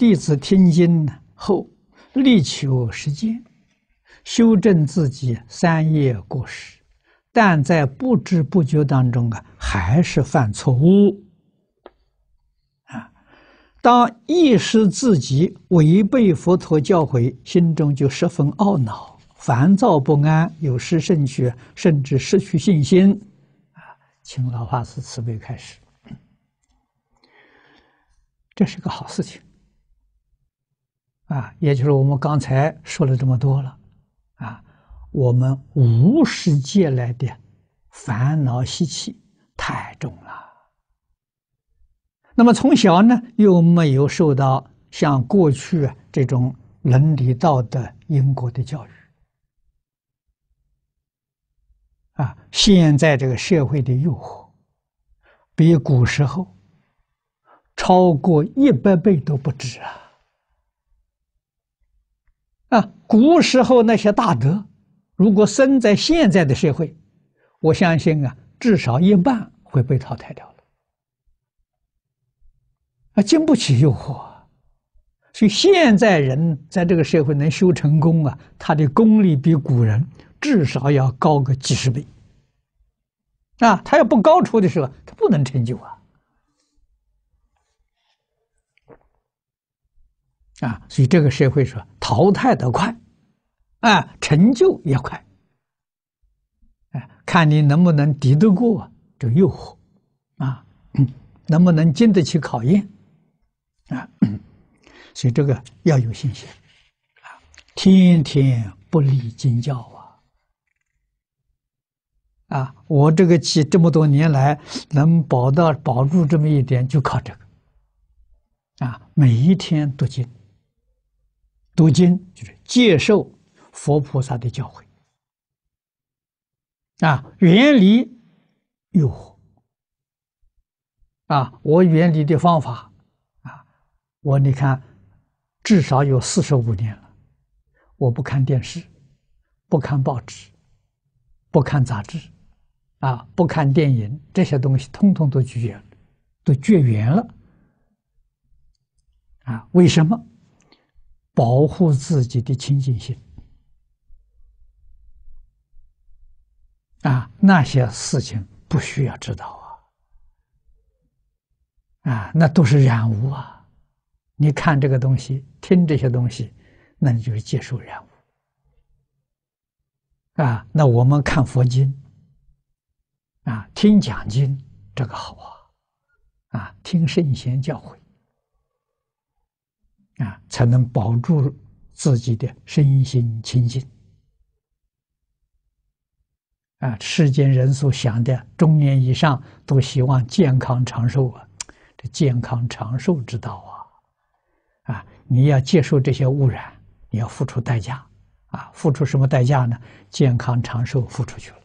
弟子听经后，力求实践，修正自己三业过失，但在不知不觉当中啊，还是犯错误。啊，当意识自己违背佛陀教诲，心中就十分懊恼、烦躁不安，有失正觉，甚至失去信心。啊，请老法师慈悲开示，这是个好事情。啊，也就是我们刚才说了这么多了，啊，我们无始劫来的烦恼习气太重了。那么从小呢，又没有受到像过去这种伦理道德、因果的教育，啊，现在这个社会的诱惑，比古时候超过一百倍都不止啊。啊，古时候那些大德，如果生在现在的社会，我相信啊，至少一半会被淘汰掉了。啊，经不起诱惑，所以现在人在这个社会能修成功啊，他的功力比古人至少要高个几十倍。啊，他要不高出的时候，他不能成就啊。啊，所以这个社会说淘汰得快，啊，成就也快，哎，看你能不能抵得过这诱惑，啊，能不能经得起考验，啊，所以这个要有信心，啊，天天不离经教啊，啊，我这个气这么多年来能保到保住这么一点，就靠这个，啊，每一天读经。读经就是接受佛菩萨的教诲啊，远离诱惑啊，我远离的方法啊，我你看至少有四十五年了，我不看电视，不看报纸，不看杂志，啊，不看电影，这些东西通通都拒绝，都绝缘了啊？为什么？保护自己的清净心啊，那些事情不需要知道啊，啊，那都是染污啊！你看这个东西，听这些东西，那你就是接受染污啊。那我们看佛经啊，听讲经，这个好啊，啊，听圣贤教诲。啊，才能保住自己的身心清净。啊，世间人所想的中年以上都希望健康长寿啊，这健康长寿之道啊，啊，你要接受这些污染，你要付出代价，啊，付出什么代价呢？健康长寿付出去了。